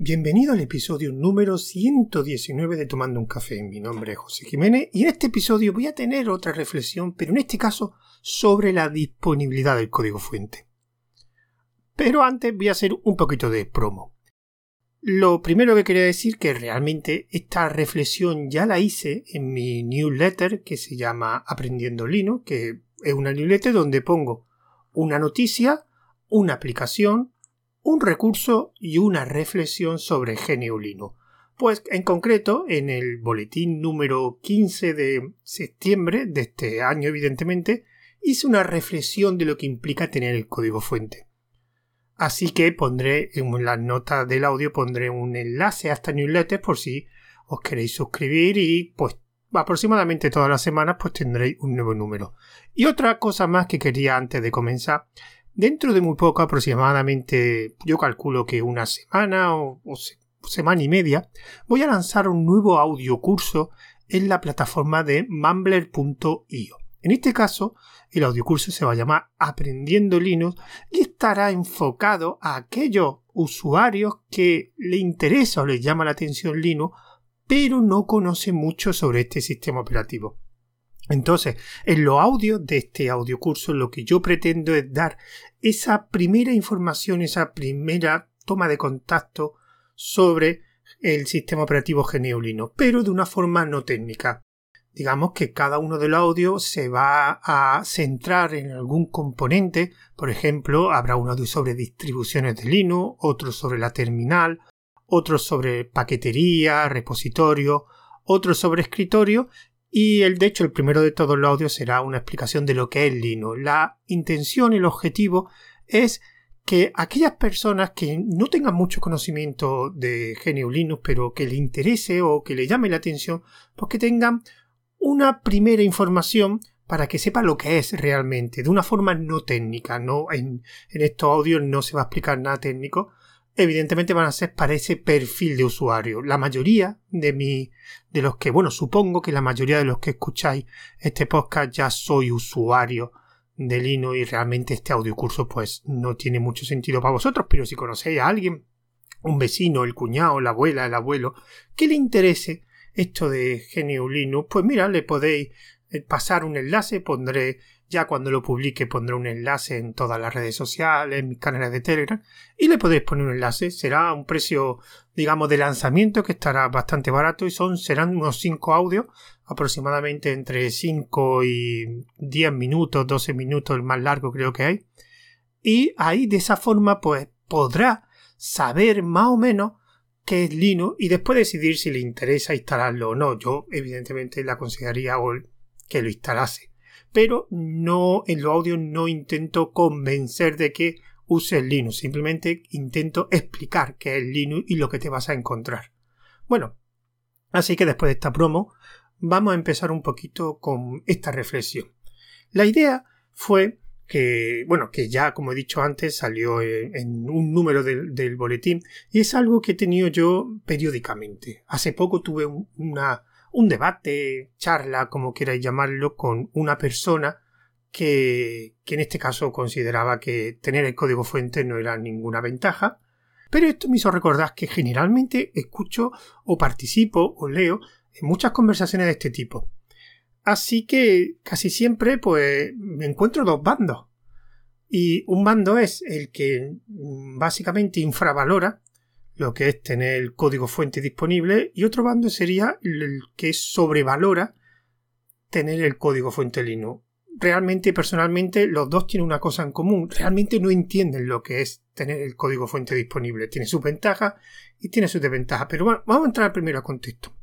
Bienvenido al episodio número 119 de Tomando un Café. Mi nombre es José Jiménez y en este episodio voy a tener otra reflexión, pero en este caso sobre la disponibilidad del código fuente. Pero antes voy a hacer un poquito de promo. Lo primero que quería decir que realmente esta reflexión ya la hice en mi newsletter que se llama Aprendiendo Linux, que es una newsletter donde pongo una noticia, una aplicación, un recurso y una reflexión sobre GNU Linux. Pues en concreto, en el boletín número 15 de septiembre de este año, evidentemente, hice una reflexión de lo que implica tener el código fuente. Así que pondré en las notas del audio pondré un enlace a esta newsletter por si os queréis suscribir y pues aproximadamente todas las semanas pues tendréis un nuevo número. Y otra cosa más que quería antes de comenzar Dentro de muy poco, aproximadamente, yo calculo que una semana o, semana y media, voy a lanzar un nuevo audio curso en la plataforma de mumbler.io. En este caso, el audiocurso se va a llamar Aprendiendo Linux y estará enfocado a aquellos usuarios que le interesa o les llama la atención Linux, pero no conocen mucho sobre este sistema operativo. Entonces, en los audios de este audiocurso lo que yo pretendo es dar esa primera información, esa primera toma de contacto sobre el sistema operativo GNU pero de una forma no técnica. Digamos que cada uno de los audios se va a centrar en algún componente, por ejemplo, habrá un audio sobre distribuciones de Linux, otro sobre la terminal, otro sobre paquetería, repositorio, otro sobre escritorio y el, de hecho, el primero de todos los audios será una explicación de lo que es Linux. La intención y el objetivo es que aquellas personas que no tengan mucho conocimiento de GNU Linux, pero que le interese o que le llame la atención, pues que tengan una primera información para que sepa lo que es realmente, de una forma no técnica. No, en, en estos audios no se va a explicar nada técnico, evidentemente van a ser para ese perfil de usuario. La mayoría de mi, de los que, bueno, supongo que la mayoría de los que escucháis este podcast ya soy usuario de Linux y realmente este audiocurso pues no tiene mucho sentido para vosotros, pero si conocéis a alguien, un vecino, el cuñado, la abuela, el abuelo, que le interese esto de GNU Linux, pues mira, le podéis eh, pasar un enlace, pondré ya cuando lo publique pondré un enlace en todas las redes sociales, en mis canales de Telegram, y le podéis poner un enlace. Será un precio, digamos, de lanzamiento que estará bastante barato y son, serán unos 5 audios, aproximadamente entre 5 y 10 minutos, 12 minutos, el más largo creo que hay. Y ahí de esa forma, pues podrá saber más o menos qué es Linux y después decidir si le interesa instalarlo o no. Yo, evidentemente, le aconsejaría que lo instalase pero no en los audios no intento convencer de que uses Linux, simplemente intento explicar qué es Linux y lo que te vas a encontrar. Bueno, así que después de esta promo, vamos a empezar un poquito con esta reflexión. La idea fue que, bueno, que ya como he dicho antes salió en, un número del, del, boletín y es algo que he tenido yo periódicamente. Hace poco tuve una, un debate, charla, como queráis llamarlo, con una persona que, que en este caso consideraba que tener el código fuente no era ninguna ventaja, pero esto me hizo recordar que generalmente escucho o participo o leo en muchas conversaciones de este tipo. Así que casi siempre pues me encuentro dos bandos. Y un bando es el que mm, básicamente infravalora lo que es tener el código fuente disponible, y otro bando sería el que sobrevalora tener el código fuente Linux. Realmente, personalmente, los dos tienen una cosa en común. Realmente no entienden lo que es tener el código fuente disponible. Tiene sus ventajas y tiene sus desventajas. Pero bueno, vamos a entrar primero al contexto.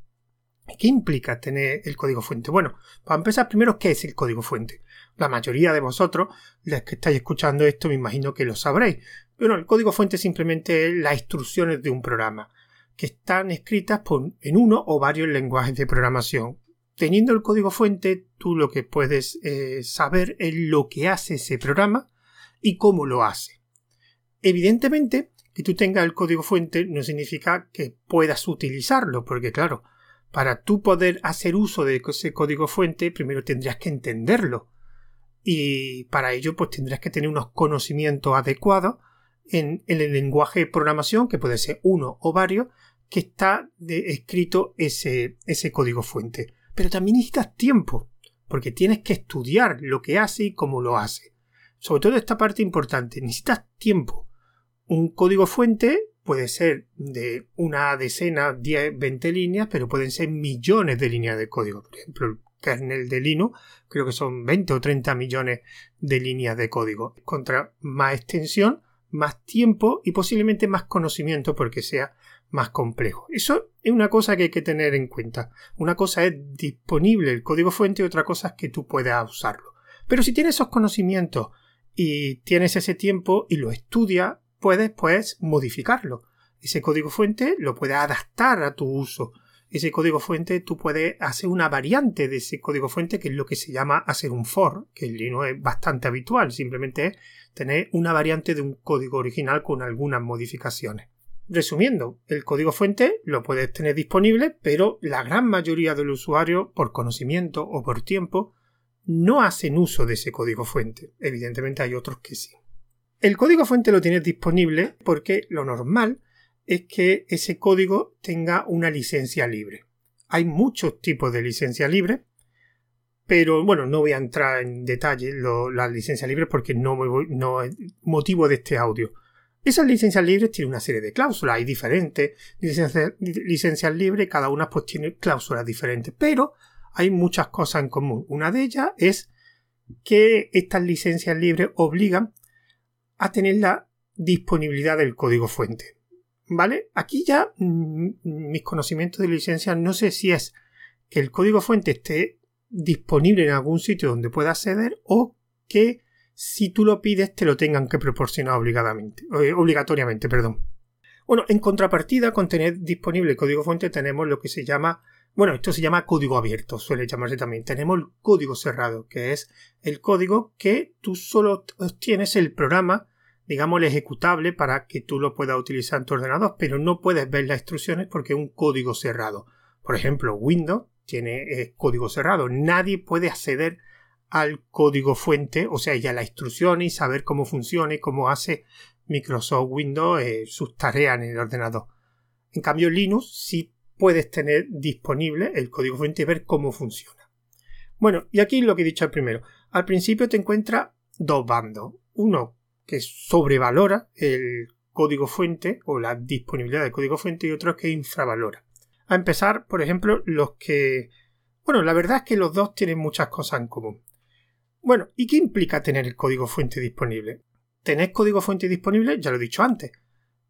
¿Qué implica tener el código fuente? Bueno, para empezar primero, ¿qué es el código fuente? La mayoría de vosotros, los que estáis escuchando esto, me imagino que lo sabréis. Bueno, el código fuente es simplemente las instrucciones de un programa, que están escritas en uno o varios lenguajes de programación. Teniendo el código fuente, tú lo que puedes eh, saber es lo que hace ese programa y cómo lo hace. Evidentemente, que tú tengas el código fuente no significa que puedas utilizarlo, porque claro, para tú poder hacer uso de ese código fuente, primero tendrías que entenderlo. Y para ello, pues tendrías que tener unos conocimientos adecuados en, el lenguaje de programación, que puede ser uno o varios, que está escrito ese, ese código fuente. Pero también necesitas tiempo, porque tienes que estudiar lo que hace y cómo lo hace. Sobre todo esta parte importante, necesitas tiempo. Un código fuente puede ser de una decena, 10, 20 líneas, pero pueden ser millones de líneas de código. Por ejemplo, el kernel de Linux creo que son 20 o 30 millones de líneas de código. Contra más extensión, más tiempo y posiblemente más conocimiento porque sea más complejo. Eso es una cosa que hay que tener en cuenta. Una cosa es disponible el código fuente y otra cosa es que tú puedas usarlo. Pero si tienes esos conocimientos y tienes ese tiempo y lo estudias, puedes pues modificarlo. Ese código fuente lo puedes adaptar a tu uso. Ese código fuente tú puedes hacer una variante de ese código fuente que es lo que se llama hacer un for, que en Linux es bastante habitual, simplemente es tener una variante de un código original con algunas modificaciones. Resumiendo, el código fuente lo puedes tener disponible, pero la gran mayoría del usuario, por conocimiento o por tiempo, no hacen uso de ese código fuente. Evidentemente hay otros que sí. El código fuente lo tienes disponible porque lo normal es que ese código tenga una licencia libre. Hay muchos tipos de licencia libre, pero bueno, no voy a entrar en detalle las licencias libres porque no, no es motivo de este audio. Esas licencias libres tienen una serie de cláusulas, hay diferentes licencias, licencias libres, cada una pues tiene cláusulas diferentes, pero hay muchas cosas en común. Una de ellas es que estas licencias libres obligan a tener la disponibilidad del código fuente. ¿Vale? Aquí ya mm, mis conocimientos de licencia no sé si es que el código fuente esté disponible en algún sitio donde pueda acceder o que si tú lo pides te lo tengan que proporcionar obligadamente, eh, obligatoriamente. Perdón. Bueno, en contrapartida con tener disponible el código fuente tenemos lo que se llama bueno, esto se llama código abierto, suele llamarse también. Tenemos el código cerrado, que es el código que tú solo tienes el programa, digamos, el ejecutable para que tú lo puedas utilizar en tu ordenador, pero no puedes ver las instrucciones porque es un código cerrado. Por ejemplo, Windows tiene código cerrado. Nadie puede acceder al código fuente, o sea, ya la instrucción y saber cómo funciona y cómo hace Microsoft Windows eh, sus tareas en el ordenador. En cambio, Linux sí puedes tener disponible el código fuente y ver cómo funciona. Bueno, y aquí lo que he dicho al primero. Al principio te encuentras dos bandos. Uno que sobrevalora el código fuente o la disponibilidad del código fuente y otro que infravalora. A empezar, por ejemplo, los que... Bueno, la verdad es que los dos tienen muchas cosas en común. Bueno, ¿y qué implica tener el código fuente disponible? Tener código fuente disponible, ya lo he dicho antes,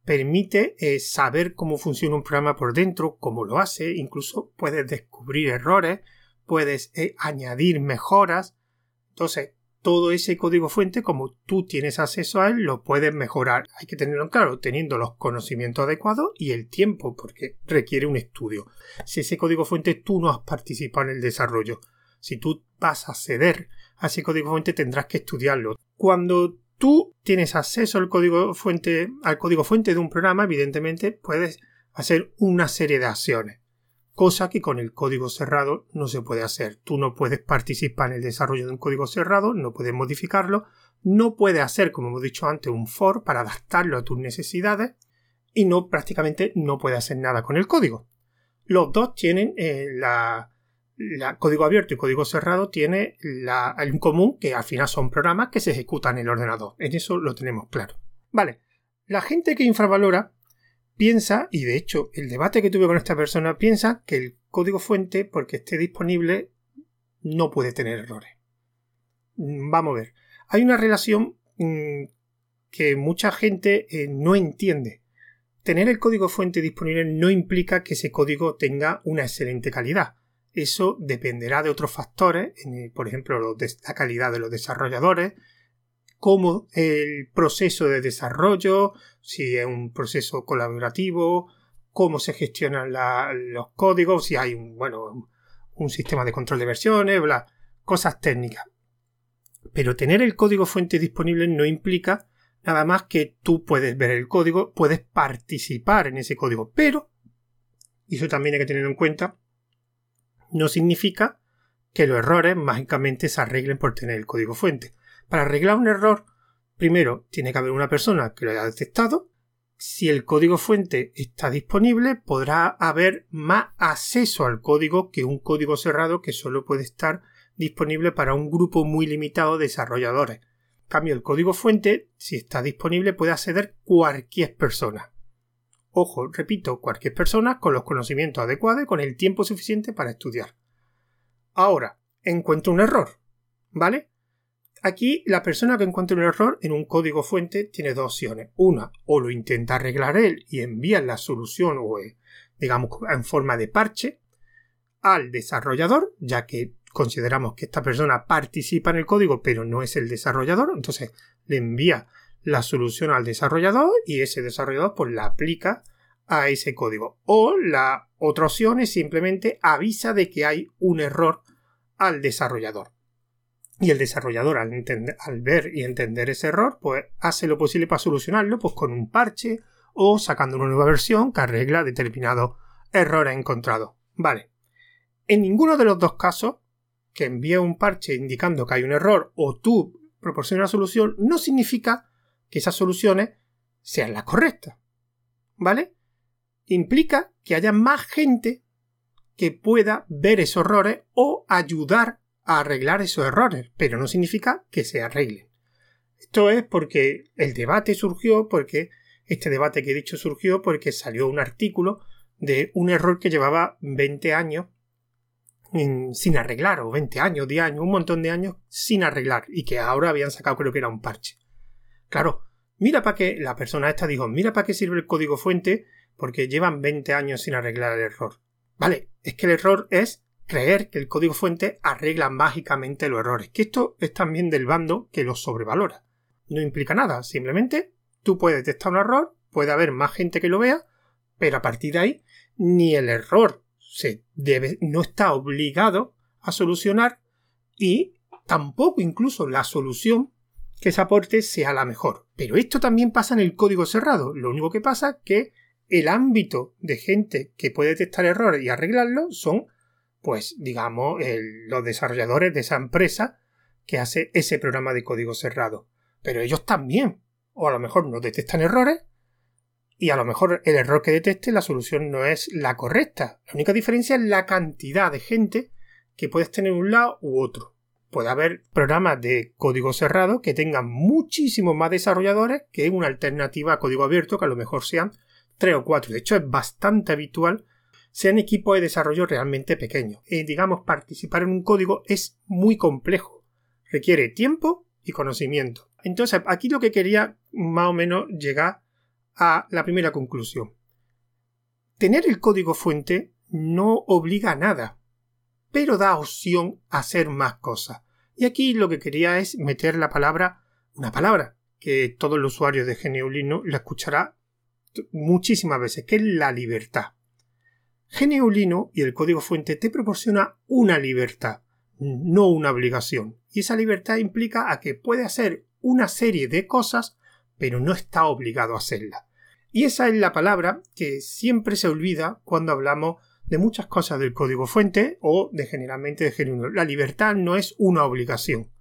permite eh, saber cómo funciona un programa por dentro, cómo lo hace, incluso puedes descubrir errores, puedes eh, añadir mejoras. Entonces, todo ese código fuente, como tú tienes acceso a él, lo puedes mejorar. Hay que tenerlo claro, teniendo los conocimientos adecuados y el tiempo, porque requiere un estudio. Si ese código fuente tú no has participado en el desarrollo, si tú vas a acceder a ese código fuente, tendrás que estudiarlo. Cuando tú tienes acceso al código fuente, al código fuente de un programa, evidentemente puedes hacer una serie de acciones, cosa que con el código cerrado no se puede hacer. Tú no puedes participar en el desarrollo de un código cerrado, no puedes modificarlo, no puedes hacer, como hemos dicho antes, un for para adaptarlo a tus necesidades y no prácticamente no puedes hacer nada con el código. Los dos tienen eh, la, código abierto y código cerrado tiene la, en común que al final son programas que se ejecutan en el ordenador. En eso lo tenemos claro. Vale, la gente que infravalora piensa, y de hecho el debate que tuve con esta persona piensa que el código fuente, porque esté disponible, no puede tener errores. Mm, vamos a ver. Hay una relación mm, que mucha gente eh, no entiende. Tener el código fuente disponible no implica que ese código tenga una excelente calidad eso dependerá de otros factores, por ejemplo, la calidad de los desarrolladores, cómo el proceso de desarrollo, si es un proceso colaborativo, cómo se gestionan los códigos, si hay un, bueno, un sistema de control de versiones, cosas técnicas. Pero tener el código fuente disponible no implica nada más que tú puedes ver el código, puedes participar en ese código, pero, y eso también hay que tenerlo en cuenta, no significa que los errores mágicamente se arreglen por tener el código fuente. Para arreglar un error, Primero, tiene que haber una persona que lo haya detectado. Si el código fuente está disponible, podrá haber más acceso al código que un código cerrado que solo puede estar disponible para un grupo muy limitado de desarrolladores. En cambio, el código fuente, si está disponible, puede acceder cualquier persona. Ojo, repito, cualquier persona con los conocimientos adecuados y con el tiempo suficiente para estudiar. Ahora, encuentro un error, ¿vale? Aquí la persona que encuentra un error en un código fuente tiene dos opciones. Una, o lo intenta arreglar él y envía la solución o eh, digamos en forma de parche al desarrollador, ya que consideramos que esta persona participa en el código pero no es el desarrollador, entonces le envía la solución al desarrollador y ese desarrollador pues la aplica a ese código. O la otra opción es simplemente avisa de que hay un error al desarrollador. Y el desarrollador, al, ver y entender ese error, pues hace lo posible para solucionarlo, pues con un parche o sacando una nueva versión que arregla determinado error encontrado. Vale. En ninguno de los dos casos, que envíe un parche indicando que hay un error o tú proporcionas una solución, no significa que esas soluciones sean las correctas. ¿Vale? Implica que haya más gente que pueda ver esos errores o ayudar arreglar esos errores, pero no significa que se arreglen. Esto es porque el debate surgió, porque este debate que he dicho surgió porque salió un artículo de un error que llevaba 20 años sin arreglar, o 20 años, 10 años, un montón de años sin arreglar, y que ahora habían sacado creo que era un parche. Claro, mira para qué, la persona esta dijo, mira para qué sirve el código fuente, porque llevan 20 años sin arreglar el error. Vale, es que el error es creer que el código fuente arregla mágicamente los errores, que esto es también del bando que los sobrevalora. No implica nada, simplemente tú puedes detectar un error, puede haber más gente que lo vea, pero a partir de ahí ni el error se debe, no está obligado a solucionar y tampoco incluso la solución que se aporte sea la mejor. Pero esto también pasa en el código cerrado. Lo único que pasa es que el ámbito de gente que puede detectar errores y arreglarlo son pues digamos, los desarrolladores de esa empresa que hace ese programa de código cerrado. Pero ellos también, o a lo mejor no detectan errores, y a lo mejor el error que detecte la solución no es la correcta. La única diferencia es la cantidad de gente que puedes tener un lado u otro. Puede haber programas de código cerrado que tengan muchísimos más desarrolladores que una alternativa a código abierto que a lo mejor sean tres o cuatro. De hecho, es bastante habitual sean equipos de desarrollo realmente pequeños. Y digamos, participar en un código es muy complejo. Requiere tiempo y conocimiento. Entonces, aquí lo que quería más o menos llegar a la primera conclusión. Tener el código fuente no obliga a nada, pero da opción a hacer más cosas. Y aquí lo que quería es meter la palabra, una palabra que todo el usuario de GNU Linux la escuchará muchísimas veces, que es la libertad. GNU y el código fuente te proporciona una libertad, no una obligación. Y esa libertad implica a que puede hacer una serie de cosas, pero no está obligado a hacerla. Y esa es la palabra que siempre se olvida cuando hablamos de muchas cosas del código fuente o de generalmente de GNU. La libertad no es una obligación,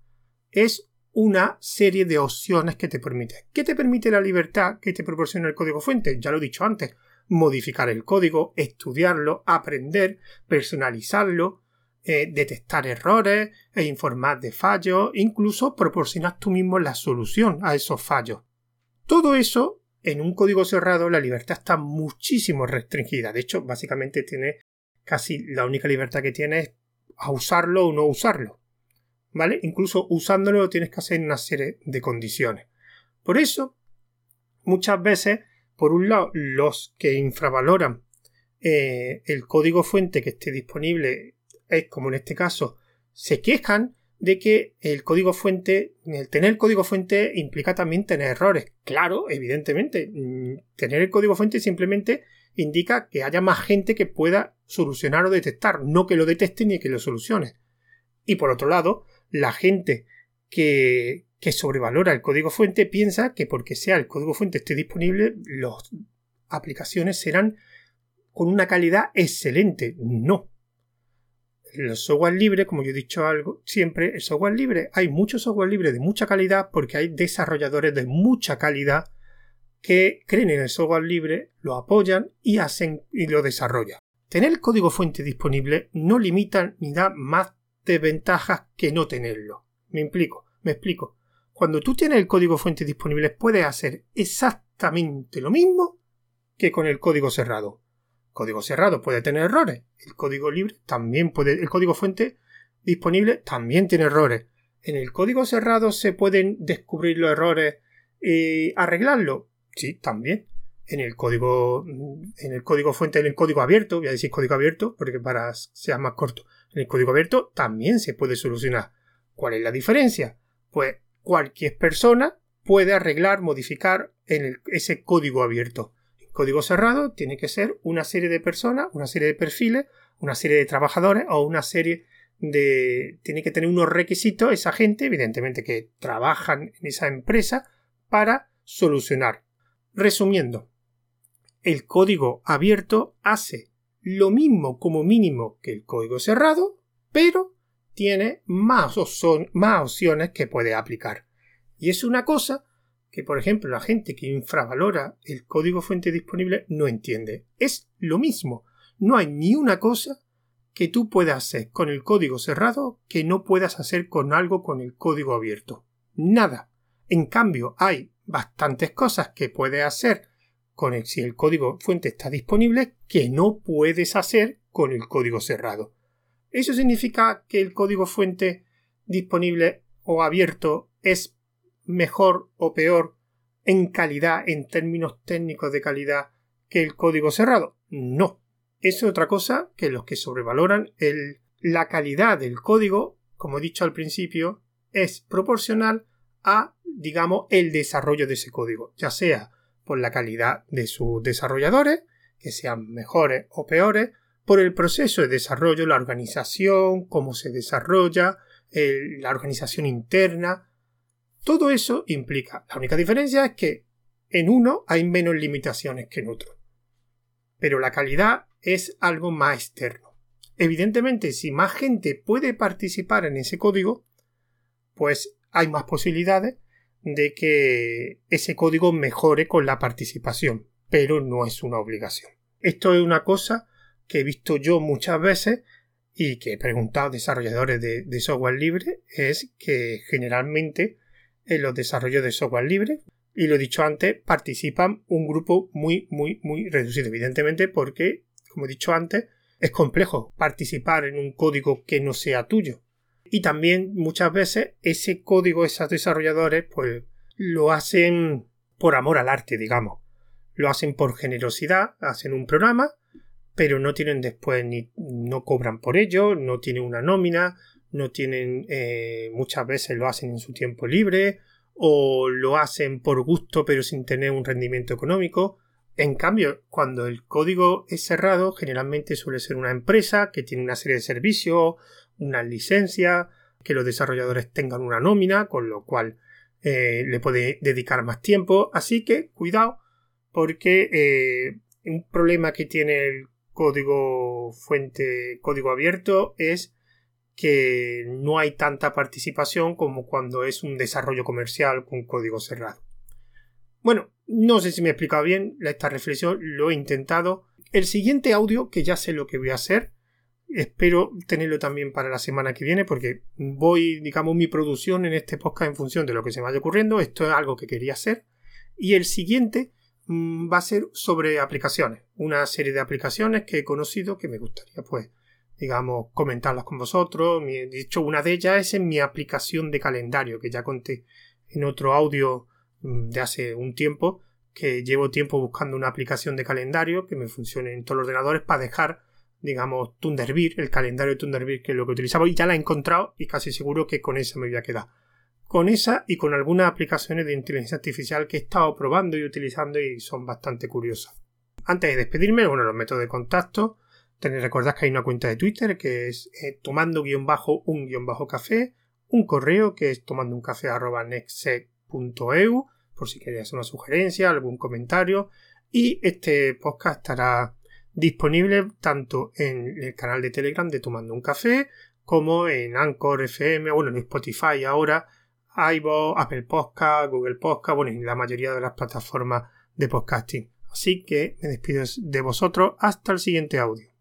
es una serie de opciones que te permite. ¿Qué te permite la libertad que te proporciona el código fuente? Ya lo he dicho antes, modificar el código, estudiarlo, aprender, personalizarlo, eh, detectar errores e informar de fallos, incluso proporcionar tú mismo la solución a esos fallos. Todo eso, en un código cerrado, la libertad está muchísimo restringida. De hecho, básicamente tiene casi la única libertad que tiene es a usarlo o no usarlo. ¿Vale? Incluso usándolo tienes que hacer una serie de condiciones. Por eso, muchas veces por un lado, los que infravaloran eh, el código fuente que esté disponible, es como en este caso, se quejan de que el código fuente, el tener código fuente implica también tener errores. Claro, evidentemente, mm, tener el código fuente simplemente indica que haya más gente que pueda solucionar o detectar, no que lo detecte ni que lo solucione. Y por otro lado, la gente que, que sobrevalora el código fuente piensa que porque sea el código fuente esté disponible, las aplicaciones serán con una calidad excelente. No. los software libres, como yo he dicho algo, siempre el software libre, hay mucho software libre de mucha calidad porque hay desarrolladores de mucha calidad que creen en el software libre, lo apoyan y hacen y lo desarrollan. Tener el código fuente disponible no limita ni da más desventajas que no tenerlo. Me explico, me explico. Cuando tú tienes el código fuente disponible puedes hacer exactamente lo mismo que con el código cerrado. código cerrado puede tener errores. El código libre también puede. El código fuente disponible también tiene errores. En el código cerrado se pueden descubrir los errores y arreglarlo. Sí, también. En el código, en el código fuente, en el código abierto, voy a decir código abierto porque para sea más corto, en el código abierto también se puede solucionar. ¿Cuál es la diferencia? Pues cualquier persona puede arreglar, modificar en ese código abierto. En código cerrado tiene que ser una serie de personas, una serie de perfiles, una serie de trabajadores o una serie de... tiene que tener unos requisitos esa gente, evidentemente que trabajan en esa empresa, para solucionar. Resumiendo, el código abierto hace lo mismo como mínimo que el código cerrado, pero tiene más, más opciones que puede aplicar. Y es una cosa que, por ejemplo, la gente que infravalora el código fuente disponible no entiende. Es lo mismo. No hay ni una cosa que tú puedas hacer con el código cerrado que no puedas hacer con algo con el código abierto. Nada. En cambio, hay bastantes cosas que puedes hacer con el, si el código fuente está disponible que no puedes hacer con el código cerrado. ¿Eso significa que el código fuente disponible o abierto es mejor o peor en calidad, en términos técnicos de calidad, que el código cerrado? No. Es otra cosa que los que sobrevaloran el, la calidad del código, como he dicho al principio, es proporcional a, digamos, el desarrollo de ese código, ya sea por la calidad de sus desarrolladores, que sean mejores o peores, por el proceso de desarrollo, la organización, cómo se desarrolla, la organización interna. Todo eso implica. La única diferencia es que en uno hay menos limitaciones que en otro. Pero la calidad es algo más externo. Evidentemente, si más gente puede participar en ese código, pues hay más posibilidades de que ese código mejore con la participación, pero no es una obligación. Esto es una cosa que he visto yo muchas veces y que he preguntado a desarrolladores de, software libre es que generalmente en los desarrollos de software libre, y lo he dicho antes, participan un grupo muy, muy, muy reducido, evidentemente porque, como he dicho antes, es complejo participar en un código que no sea tuyo. Y también muchas veces ese código, esos desarrolladores, pues lo hacen por amor al arte, digamos. Lo hacen por generosidad, hacen un programa, pero no tienen después ni no cobran por ello, no tienen una nómina, no tienen eh, muchas veces lo hacen en su tiempo libre o lo hacen por gusto pero sin tener un rendimiento económico. En cambio, cuando el código es cerrado, generalmente suele ser una empresa que tiene una serie de servicios una licencia, que los desarrolladores tengan una nómina, con lo cual eh, le puede dedicar más tiempo. Así que cuidado, porque eh, un problema que tiene el código fuente, código abierto, es que no hay tanta participación como cuando es un desarrollo comercial con código cerrado. Bueno, no sé si me he explicado bien esta reflexión, lo he intentado. El siguiente audio, que ya sé lo que voy a hacer, espero tenerlo también para la semana que viene porque voy, digamos, mi producción en este podcast en función de lo que se me vaya ocurriendo. Esto es algo que quería hacer. Y el siguiente va a ser sobre aplicaciones. Una serie de aplicaciones que he conocido que me gustaría, pues, digamos, comentarlas con vosotros. De hecho, una de ellas es en mi aplicación de calendario, que ya conté en otro audio mm, de hace un tiempo, que llevo tiempo buscando una aplicación de calendario que me funcione en todos los ordenadores para dejar digamos, Thunderbird, el calendario de Thunderbird que es lo que utilizaba y ya la he encontrado y casi seguro que con esa me voy a quedar. Con esa y con algunas aplicaciones de inteligencia artificial que he estado probando y utilizando y son bastante curiosas. Antes de despedirme, bueno, los métodos de contacto, tenéis recordad que hay una cuenta de Twitter que es eh, tomando guion bajo un guion bajo café, un correo que es tomando un café arroba por si queréis una sugerencia, algún comentario y este podcast estará disponible tanto en el canal de Telegram de Tomando un Café, como en Anchor FM, bueno, en Spotify ahora, iVoox, Apple Podcast, Google Podcast, bueno, en la mayoría de las plataformas de podcasting. Así que me despido de vosotros hasta el siguiente audio.